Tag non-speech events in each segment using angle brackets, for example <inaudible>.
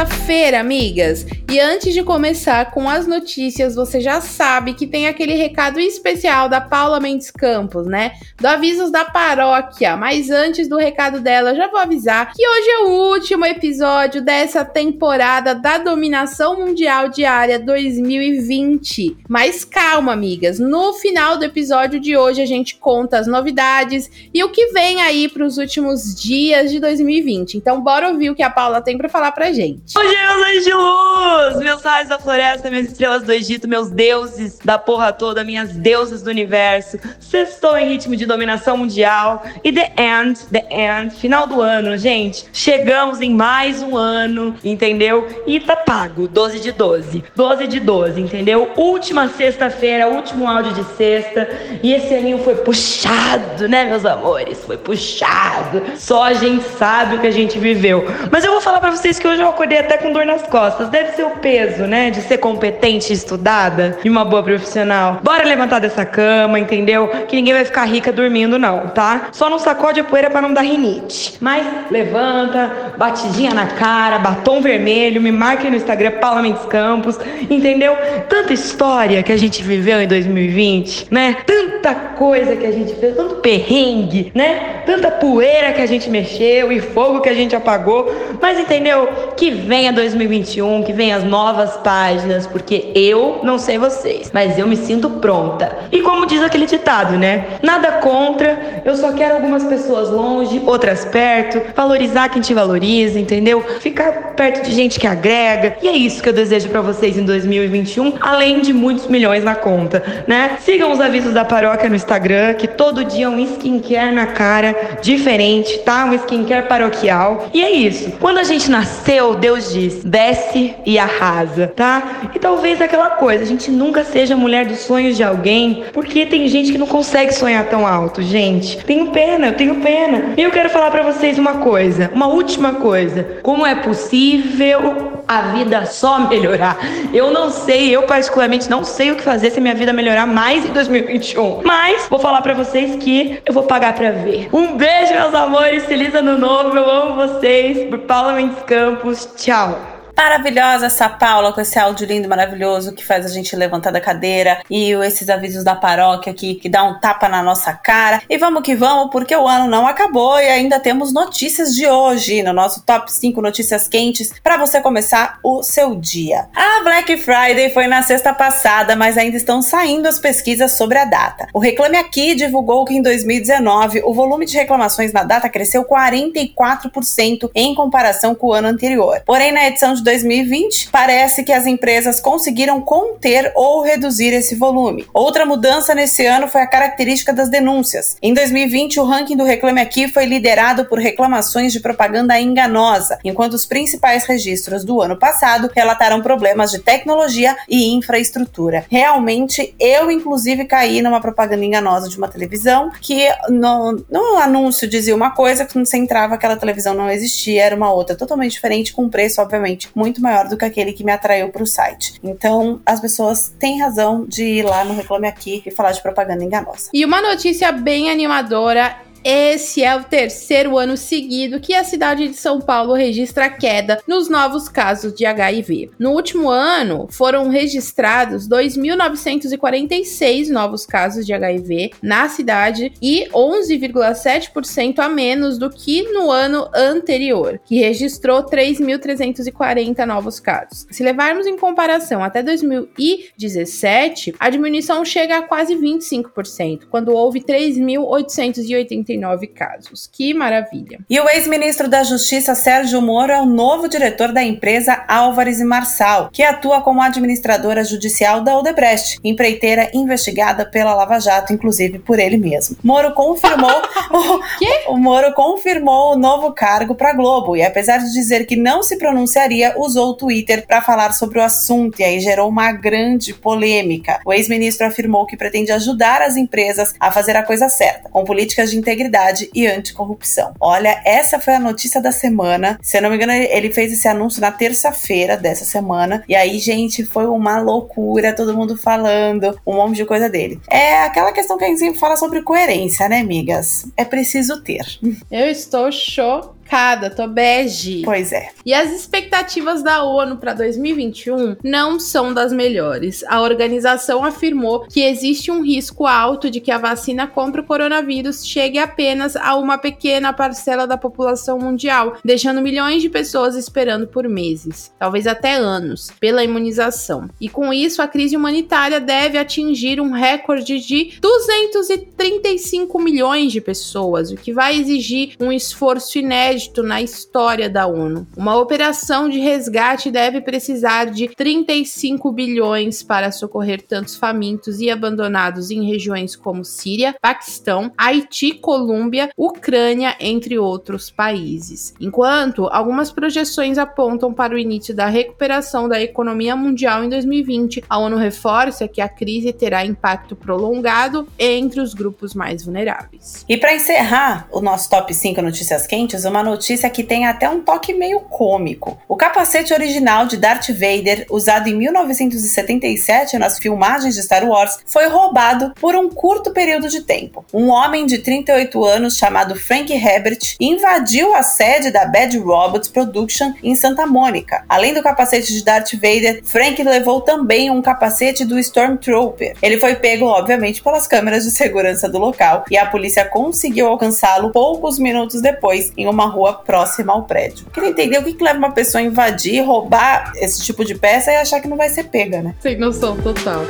Sexta-feira, amigas, e antes de começar com as notícias, você já sabe que tem aquele recado especial da Paula Mendes Campos, né? Do Avisos da Paróquia. Mas antes do recado dela, já vou avisar que hoje é o último episódio dessa temporada da Dominação Mundial Diária 2020. Mas calma, amigas, no final do episódio de hoje a gente conta as novidades e o que vem aí para os últimos dias de 2020. Então, bora ouvir o que a Paula tem para falar pra gente. Bom dia, meus anjos de luz, meus raios da floresta, minhas estrelas do Egito, meus deuses da porra toda, minhas deusas do universo. Sextou em ritmo de dominação mundial. E the end, the end, final do ano, gente. Chegamos em mais um ano, entendeu? E tá pago, 12 de 12. 12 de 12, entendeu? Última sexta-feira, último áudio de sexta. E esse aninho foi puxado, né, meus amores? Foi puxado. Só a gente sabe o que a gente viveu. Mas eu vou falar pra vocês que hoje eu acordei até com dor nas costas. Deve ser o peso, né? De ser competente, estudada e uma boa profissional. Bora levantar dessa cama, entendeu? Que ninguém vai ficar rica dormindo, não, tá? Só não sacode a poeira para não dar rinite. Mas levanta, batidinha na cara, batom vermelho, me marque no Instagram, Paula Mendes Campos, entendeu? Tanta história que a gente viveu em 2020, né? Tanta coisa que a gente fez, tanto perrengue, né? Tanta poeira que a gente mexeu e fogo que a gente apagou. Mas entendeu? Que venha 2021, que venha as novas páginas, porque eu não sei vocês, mas eu me sinto pronta. E como diz aquele ditado, né? Nada contra, eu só quero algumas pessoas longe, outras perto, valorizar quem te valoriza, entendeu? Ficar perto de gente que agrega. E é isso que eu desejo para vocês em 2021, além de muitos milhões na conta, né? Sigam os avisos da paróquia no Instagram, que todo dia é um skincare na cara diferente, tá? Um skincare paroquial. E é isso. Quando a gente nasce nasceu, Deus diz: desce e arrasa, tá? E talvez aquela coisa, a gente nunca seja mulher dos sonhos de alguém, porque tem gente que não consegue sonhar tão alto, gente. Tenho pena, eu tenho pena. E eu quero falar para vocês uma coisa, uma última coisa. Como é possível a vida só melhorar? Eu não sei, eu particularmente não sei o que fazer se minha vida melhorar mais em 2021. Mas vou falar para vocês que eu vou pagar para ver. Um beijo, meus amores, feliz ano novo, eu amo vocês. Por Paula Mendes Campos. Tchau. Maravilhosa essa Paula com esse áudio lindo, maravilhoso que faz a gente levantar da cadeira e esses avisos da paróquia aqui que dá um tapa na nossa cara. E vamos que vamos, porque o ano não acabou e ainda temos notícias de hoje no nosso top 5 notícias quentes para você começar o seu dia. A Black Friday foi na sexta passada, mas ainda estão saindo as pesquisas sobre a data. O Reclame Aqui divulgou que em 2019 o volume de reclamações na data cresceu 44% em comparação com o ano anterior. Porém, na edição de 2020, parece que as empresas conseguiram conter ou reduzir esse volume. Outra mudança nesse ano foi a característica das denúncias. Em 2020, o ranking do Reclame Aqui foi liderado por reclamações de propaganda enganosa, enquanto os principais registros do ano passado relataram problemas de tecnologia e infraestrutura. Realmente, eu inclusive caí numa propaganda enganosa de uma televisão que no, no anúncio dizia uma coisa, quando você entrava aquela televisão não existia, era uma outra totalmente diferente, com preço, obviamente, muito maior do que aquele que me atraiu para o site. Então, as pessoas têm razão de ir lá no Reclame Aqui e falar de propaganda enganosa. E uma notícia bem animadora esse é o terceiro ano seguido que a cidade de São Paulo registra queda nos novos casos de HIV. No último ano, foram registrados 2.946 novos casos de HIV na cidade e 11,7% a menos do que no ano anterior, que registrou 3.340 novos casos. Se levarmos em comparação até 2017, a diminuição chega a quase 25%, quando houve 3.880 59 casos. Que maravilha. E o ex-ministro da Justiça Sérgio Moro é o novo diretor da empresa Álvares e Marçal, que atua como administradora judicial da Odebrecht, empreiteira investigada pela Lava Jato, inclusive por ele mesmo. Moro confirmou <laughs> o, o Moro confirmou o novo cargo para Globo e apesar de dizer que não se pronunciaria, usou o Twitter para falar sobre o assunto e aí gerou uma grande polêmica. O ex-ministro afirmou que pretende ajudar as empresas a fazer a coisa certa, com políticas de integridade e anticorrupção. Olha, essa foi a notícia da semana. Se eu não me engano, ele fez esse anúncio na terça-feira dessa semana. E aí, gente, foi uma loucura, todo mundo falando um monte de coisa dele. É aquela questão que a gente sempre fala sobre coerência, né, amigas? É preciso ter. Eu estou chocada chocada, tô bege. Pois é. E as expectativas da ONU para 2021 não são das melhores. A organização afirmou que existe um risco alto de que a vacina contra o coronavírus chegue apenas a uma pequena parcela da população mundial, deixando milhões de pessoas esperando por meses, talvez até anos, pela imunização. E com isso, a crise humanitária deve atingir um recorde de 235 milhões de pessoas, o que vai exigir um esforço inédito inédito na história da ONU. Uma operação de resgate deve precisar de 35 bilhões para socorrer tantos famintos e abandonados em regiões como Síria, Paquistão, Haiti, Colômbia, Ucrânia, entre outros países. Enquanto algumas projeções apontam para o início da recuperação da economia mundial em 2020, a ONU reforça que a crise terá impacto prolongado entre os grupos mais vulneráveis. E para encerrar o nosso top 5 notícias quentes, uma notícia que tem até um toque meio cômico. O capacete original de Darth Vader, usado em 1977 nas filmagens de Star Wars, foi roubado por um curto período de tempo. Um homem de 38 anos chamado Frank Herbert invadiu a sede da Bad Robots Production em Santa Mônica. Além do capacete de Darth Vader, Frank levou também um capacete do Stormtrooper. Ele foi pego, obviamente, pelas câmeras de segurança do local e a polícia conseguiu alcançá-lo poucos minutos depois em uma rua próxima ao prédio. Queria entender o que, que leva uma pessoa a invadir, roubar esse tipo de peça e achar que não vai ser pega, né? Sem noção total.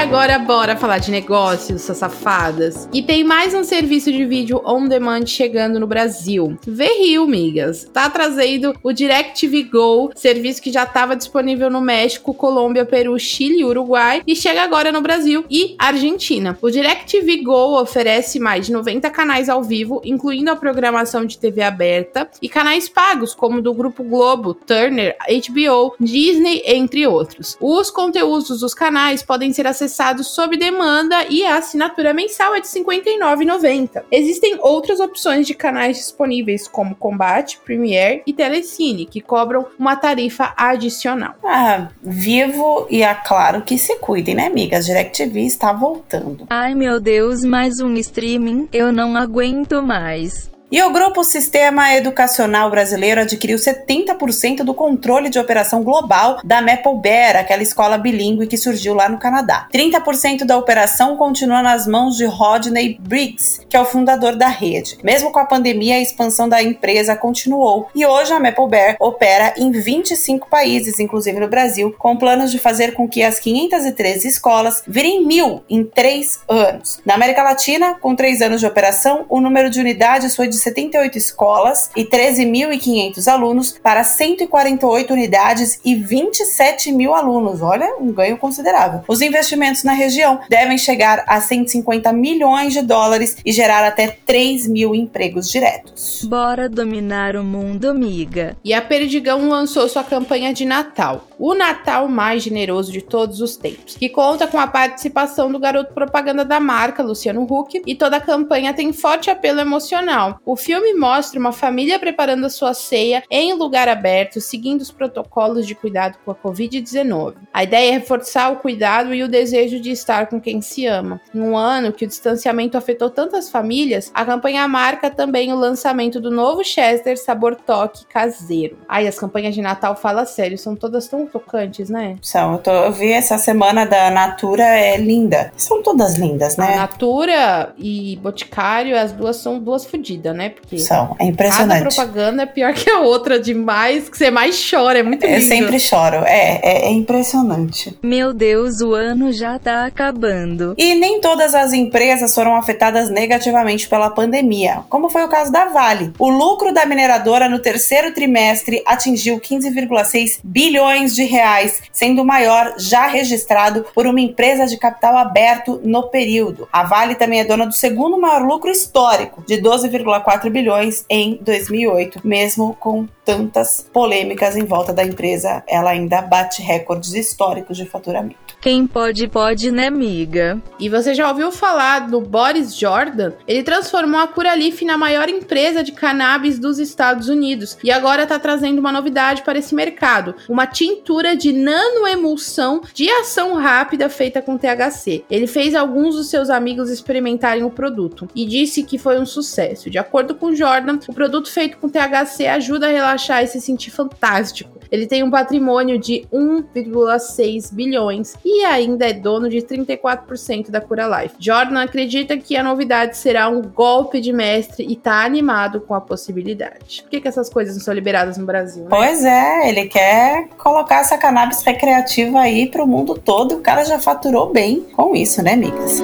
Agora bora falar de negócios, safadas. E tem mais um serviço de vídeo on demand chegando no Brasil. Verrio, migas. Tá trazendo o DirecTV Go, serviço que já estava disponível no México, Colômbia, Peru, Chile e Uruguai e chega agora no Brasil e Argentina. O DirecTV Go oferece mais de 90 canais ao vivo, incluindo a programação de TV aberta e canais pagos como do Grupo Globo, Turner, HBO, Disney, entre outros. Os conteúdos dos canais podem ser acessados sob demanda e a assinatura mensal é de R$ 59,90. Existem outras opções de canais disponíveis, como Combate, Premiere e Telecine, que cobram uma tarifa adicional. Ah, vivo e é claro que se cuidem, né, amiga? A DirecTV está voltando. Ai meu Deus, mais um streaming? Eu não aguento mais. E o Grupo Sistema Educacional Brasileiro adquiriu 70% do controle de operação global da Maple Bear, aquela escola bilíngue que surgiu lá no Canadá. 30% da operação continua nas mãos de Rodney Briggs, que é o fundador da rede. Mesmo com a pandemia, a expansão da empresa continuou e hoje a Maple Bear opera em 25 países, inclusive no Brasil, com planos de fazer com que as 513 escolas virem mil em três anos. Na América Latina, com três anos de operação, o número de unidades foi de 78 escolas e 13.500 alunos para 148 unidades e 27 mil alunos. Olha, um ganho considerável. Os investimentos na região devem chegar a 150 milhões de dólares e gerar até 3 mil empregos diretos. Bora dominar o mundo, amiga. E a Perdigão lançou sua campanha de Natal, o Natal mais generoso de todos os tempos, que conta com a participação do garoto propaganda da marca, Luciano Huck, e toda a campanha tem forte apelo emocional. O filme mostra uma família preparando a sua ceia em lugar aberto, seguindo os protocolos de cuidado com a Covid-19. A ideia é reforçar o cuidado e o desejo de estar com quem se ama. Em um ano que o distanciamento afetou tantas famílias, a campanha marca também o lançamento do novo Chester sabor toque caseiro. Ai, as campanhas de Natal, fala sério, são todas tão tocantes, né? São, eu, tô, eu vi essa semana da Natura, é linda. São todas lindas, né? A Natura e Boticário, as duas são duas fodidas, né? Né? Porque São, é cada impressionante. propaganda é pior que a outra demais, que você mais chora, é muito lindo. Eu sempre choro. É, é, é impressionante. Meu Deus, o ano já tá acabando. E nem todas as empresas foram afetadas negativamente pela pandemia, como foi o caso da Vale. O lucro da mineradora no terceiro trimestre atingiu 15,6 bilhões de reais, sendo o maior já registrado por uma empresa de capital aberto no período. A Vale também é dona do segundo maior lucro histórico, de 12,4 bilhões em 2008, mesmo com tantas polêmicas em volta da empresa, ela ainda bate recordes históricos de faturamento. Quem pode, pode, né, amiga? E você já ouviu falar do Boris Jordan? Ele transformou a Curaleaf na maior empresa de cannabis dos Estados Unidos e agora está trazendo uma novidade para esse mercado: uma tintura de nanoemulsão de ação rápida feita com THC. Ele fez alguns dos seus amigos experimentarem o produto e disse que foi um sucesso. De acordo com Jordan, o produto feito com THC ajuda a relaxar e se sentir fantástico. Ele tem um patrimônio de 1,6 bilhões e ainda é dono de 34% da Cura Life. Jordan acredita que a novidade será um golpe de mestre e tá animado com a possibilidade. Por que, que essas coisas não são liberadas no Brasil? Né? Pois é, ele quer colocar essa cannabis recreativa aí pro mundo todo. O cara já faturou bem com isso, né, amigas?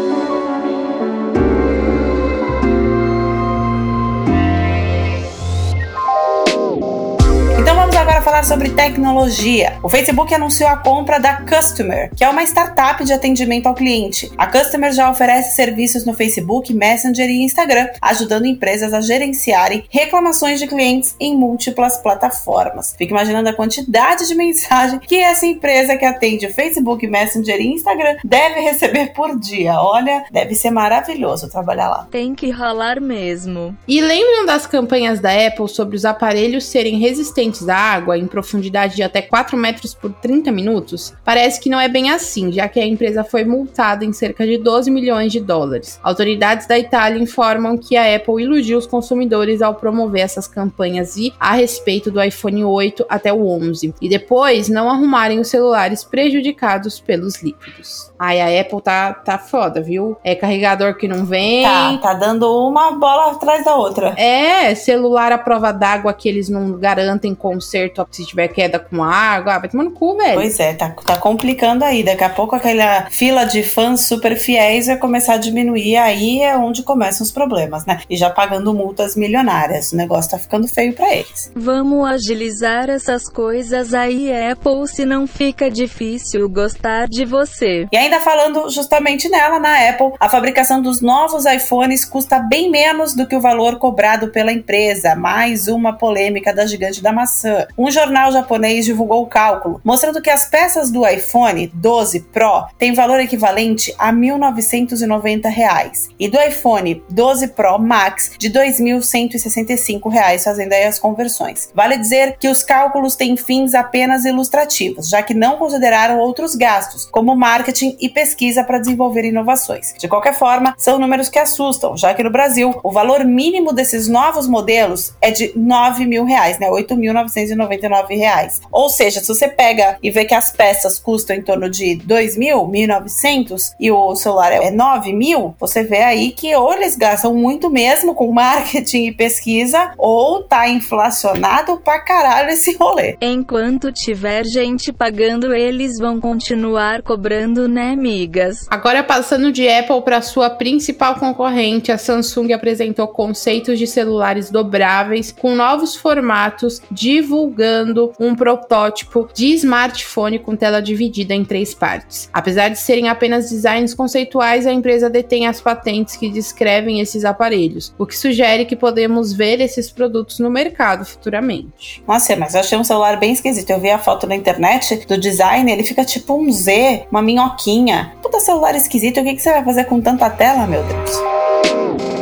Falar sobre tecnologia. O Facebook anunciou a compra da Customer, que é uma startup de atendimento ao cliente. A Customer já oferece serviços no Facebook, Messenger e Instagram, ajudando empresas a gerenciarem reclamações de clientes em múltiplas plataformas. Fique imaginando a quantidade de <laughs> mensagem que essa empresa que atende o Facebook, Messenger e Instagram deve receber por dia. Olha, deve ser maravilhoso trabalhar lá. Tem que rolar mesmo. E lembram das campanhas da Apple sobre os aparelhos serem resistentes à água em profundidade de até 4 metros por 30 minutos? Parece que não é bem assim, já que a empresa foi multada em cerca de 12 milhões de dólares. Autoridades da Itália informam que a Apple iludiu os consumidores ao promover essas campanhas e a respeito do iPhone 8 até o 11, e depois não arrumarem os celulares prejudicados pelos líquidos. Ai, a Apple tá, tá foda, viu? É carregador que não vem. Tá, tá dando uma bola atrás da outra. É, celular à prova d'água que eles não garantem conserto se tiver queda com água. Ah, vai tomar no cu, velho. Pois é, tá, tá complicando aí. Daqui a pouco aquela fila de fãs super fiéis vai começar a diminuir. Aí é onde começam os problemas, né? E já pagando multas milionárias. O negócio tá ficando feio pra eles. Vamos agilizar essas coisas aí, Apple, se não fica difícil gostar de você. E ainda falando justamente nela, na Apple, a fabricação dos novos iPhones custa bem menos do que o valor cobrado pela empresa. Mais uma polêmica da gigante da maçã. Um jornal japonês divulgou o cálculo, mostrando que as peças do iPhone 12 Pro têm valor equivalente a 1.990 reais, e do iPhone 12 Pro Max de 2.165 reais, fazendo aí as conversões. Vale dizer que os cálculos têm fins apenas ilustrativos, já que não consideraram outros gastos, como marketing e pesquisa para desenvolver inovações. De qualquer forma, são números que assustam, já que no Brasil o valor mínimo desses novos modelos é de 9 mil reais, né? R$ 8.999 reais. Ou seja, se você pega e vê que as peças custam em torno de R$ 2.000, 1.900 e o celular é R$ 9 mil, você vê aí que ou eles gastam muito mesmo com marketing e pesquisa, ou tá inflacionado pra caralho esse rolê. Enquanto tiver gente pagando, eles vão continuar cobrando, né, amigas? Agora passando de Apple para sua principal concorrente, a Samsung apresentou conceitos de celulares dobráveis com novos formatos, divulgando um protótipo de smartphone com tela dividida em três partes. Apesar de serem apenas designs conceituais, a empresa detém as patentes que descrevem esses aparelhos, o que sugere que podemos ver esses produtos no mercado futuramente. Nossa, mas eu achei um celular bem esquisito. Eu vi a foto na internet do design, ele fica tipo um Z, uma minhoquinha. Puta celular esquisito, o que, que você vai fazer com tanta tela, meu Deus?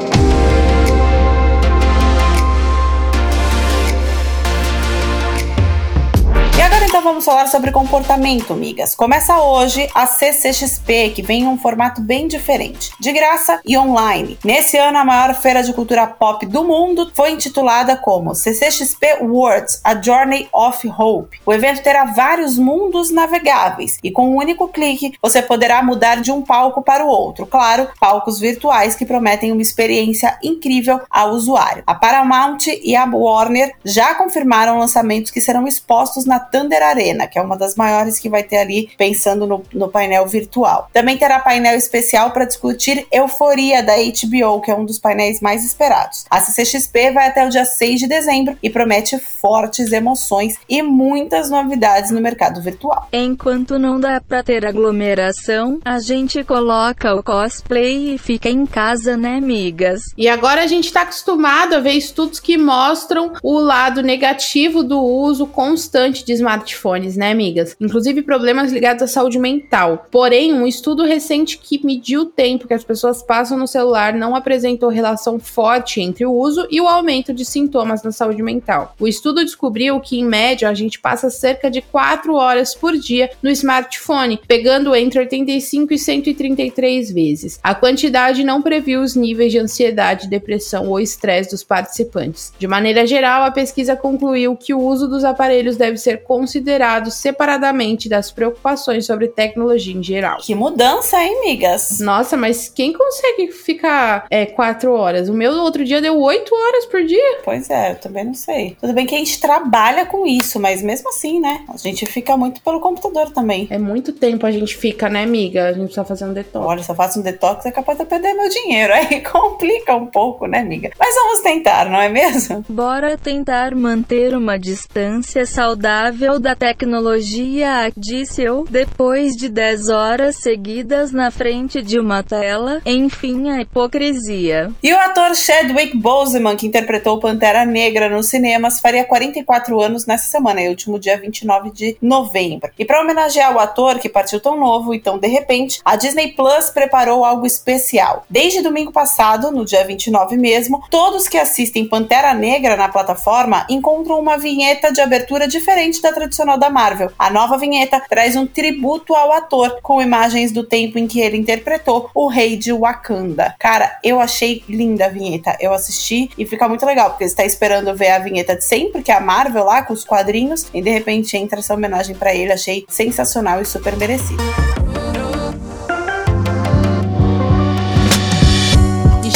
Vamos falar sobre comportamento, migas. Começa hoje a CCXP, que vem em um formato bem diferente, de graça e online. Nesse ano, a maior feira de cultura pop do mundo foi intitulada como CCXP Worlds: A Journey of Hope. O evento terá vários mundos navegáveis e com um único clique você poderá mudar de um palco para o outro. Claro, palcos virtuais que prometem uma experiência incrível ao usuário. A Paramount e a Warner já confirmaram lançamentos que serão expostos na Thunder Arena, que é uma das maiores que vai ter ali, pensando no, no painel virtual. Também terá painel especial para discutir Euforia da HBO, que é um dos painéis mais esperados. A CCXP vai até o dia 6 de dezembro e promete fortes emoções e muitas novidades no mercado virtual. Enquanto não dá pra ter aglomeração, a gente coloca o cosplay e fica em casa, né, migas? E agora a gente tá acostumado a ver estudos que mostram o lado negativo do uso constante de smartphones, né, amigas? Inclusive problemas ligados à saúde mental. Porém, um estudo recente que mediu o tempo que as pessoas passam no celular não apresentou relação forte entre o uso e o aumento de sintomas na saúde mental. O estudo descobriu que, em média, a gente passa cerca de 4 horas por dia no smartphone, pegando entre 85 e 133 vezes. A quantidade não previu os níveis de ansiedade, depressão ou estresse dos participantes. De maneira geral, a pesquisa concluiu que o uso dos aparelhos deve ser considerado separadamente das preocupações sobre tecnologia em geral. Que mudança, hein, migas? Nossa, mas quem consegue ficar é, quatro horas? O meu outro dia deu oito horas por dia. Pois é, eu também não sei. Tudo bem que a gente trabalha com isso, mas mesmo assim, né? A gente fica muito pelo computador também. É muito tempo a gente fica, né, amiga? A gente precisa fazer um detox. Olha, se eu faço um detox, é capaz de eu perder meu dinheiro. Aí <laughs> complica um pouco, né, amiga? Mas vamos tentar, não é mesmo? Bora tentar manter uma distância saudável da tecnologia, disse eu, depois de 10 horas seguidas na frente de uma tela. Enfim, a hipocrisia. E o ator Chadwick Boseman, que interpretou Pantera Negra nos cinemas, faria 44 anos nessa semana, e último dia 29 de novembro. E para homenagear o ator que partiu tão novo e tão de repente, a Disney Plus preparou algo especial. Desde domingo passado, no dia 29 mesmo, todos que assistem Pantera Negra na plataforma encontram uma vinheta de abertura diferente da tradicional da Marvel. A nova vinheta traz um tributo ao ator, com imagens do tempo em que ele interpretou o rei de Wakanda. Cara, eu achei linda a vinheta. Eu assisti e fica muito legal, porque você está esperando ver a vinheta de sempre, que é a Marvel lá, com os quadrinhos, e de repente entra essa homenagem para ele. Achei sensacional e super merecido.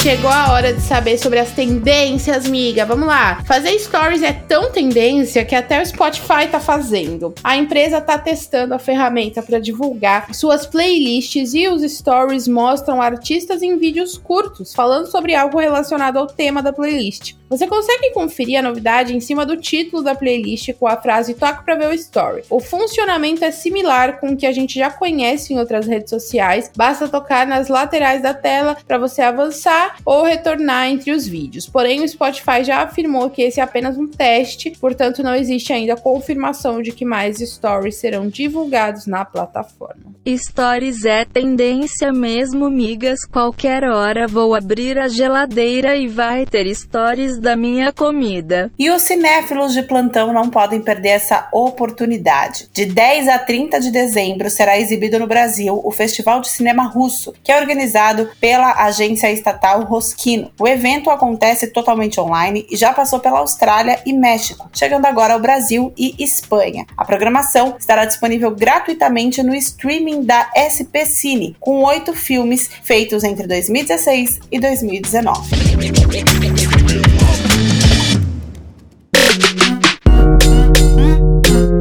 Chegou a hora de saber sobre as tendências, miga. Vamos lá. Fazer stories é tão tendência que até o Spotify tá fazendo. A empresa tá testando a ferramenta para divulgar suas playlists e os stories mostram artistas em vídeos curtos falando sobre algo relacionado ao tema da playlist. Você consegue conferir a novidade em cima do título da playlist com a frase toque para ver o story. O funcionamento é similar com o que a gente já conhece em outras redes sociais. Basta tocar nas laterais da tela para você avançar ou retornar entre os vídeos. Porém, o Spotify já afirmou que esse é apenas um teste, portanto, não existe ainda confirmação de que mais stories serão divulgados na plataforma. Stories é tendência mesmo, migas. Qualquer hora vou abrir a geladeira e vai ter stories da minha comida. E os cinéfilos de plantão não podem perder essa oportunidade. De 10 a 30 de dezembro será exibido no Brasil o Festival de Cinema Russo, que é organizado pela agência estatal Rosquino. O evento acontece totalmente online e já passou pela Austrália e México, chegando agora ao Brasil e Espanha. A programação estará disponível gratuitamente no streaming da SP Cine, com oito filmes feitos entre 2016 e 2019. real love.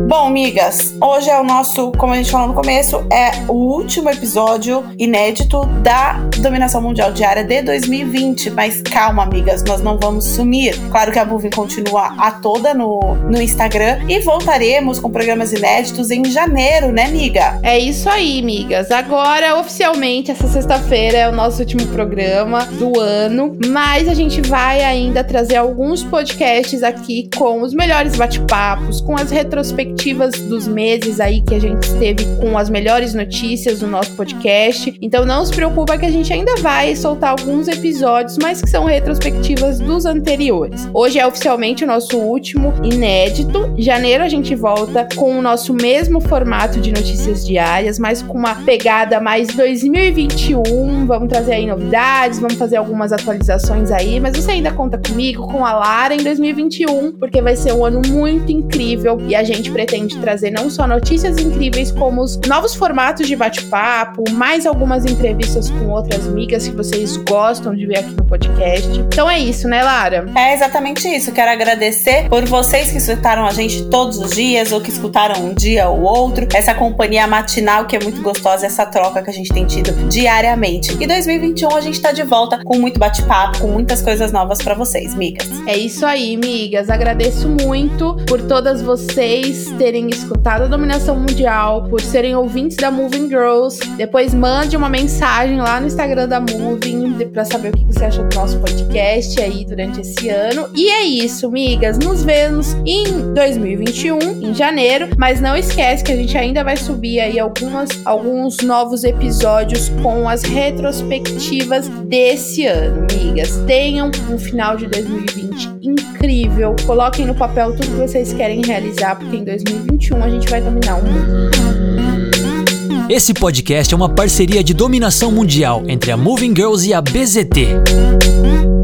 Bom, migas, hoje é o nosso, como a gente falou no começo, é o último episódio inédito da Dominação Mundial Diária de 2020. Mas calma, amigas, nós não vamos sumir. Claro que a Movie continua a toda no, no Instagram e voltaremos com programas inéditos em janeiro, né, amiga? É isso aí, migas. Agora, oficialmente, essa sexta-feira é o nosso último programa do ano, mas a gente vai ainda trazer alguns podcasts aqui com os melhores bate-papos, com as retrospectivas retrospectivas dos meses aí que a gente esteve com as melhores notícias do nosso podcast. Então não se preocupa que a gente ainda vai soltar alguns episódios, mas que são retrospectivas dos anteriores. Hoje é oficialmente o nosso último inédito. Em janeiro a gente volta com o nosso mesmo formato de notícias diárias, mas com uma pegada mais 2021. Vamos trazer aí novidades, vamos fazer algumas atualizações aí, mas você ainda conta comigo, com a Lara em 2021, porque vai ser um ano muito incrível e a gente pretende trazer não só notícias incríveis, como os novos formatos de bate-papo, mais algumas entrevistas com outras amigas que vocês gostam de ver aqui no podcast. Então é isso, né, Lara? É exatamente isso. Quero agradecer por vocês que escutaram a gente todos os dias ou que escutaram um dia ou outro, essa companhia matinal que é muito gostosa, essa troca que a gente tem tido diariamente. E 2021 a gente tá de volta com muito bate-papo, com muitas coisas novas para vocês, migas. É isso aí, migas. Agradeço muito por todas vocês terem escutado a Dominação Mundial, por serem ouvintes da Moving Girls. Depois mande uma mensagem lá no Instagram da Moving para saber o que você acha do nosso podcast aí durante esse ano. E é isso, migas. Nos vemos em 2021, em janeiro. Mas não esquece que a gente ainda vai subir aí algumas, alguns novos episódios com as retrospectivas desse ano, migas. Tenham um final de 2020 incrível. Coloquem no papel tudo que vocês querem realizar, porque em 2021 a gente vai dominar o mundo. Esse podcast é uma parceria de dominação mundial entre a Moving Girls e a BZT.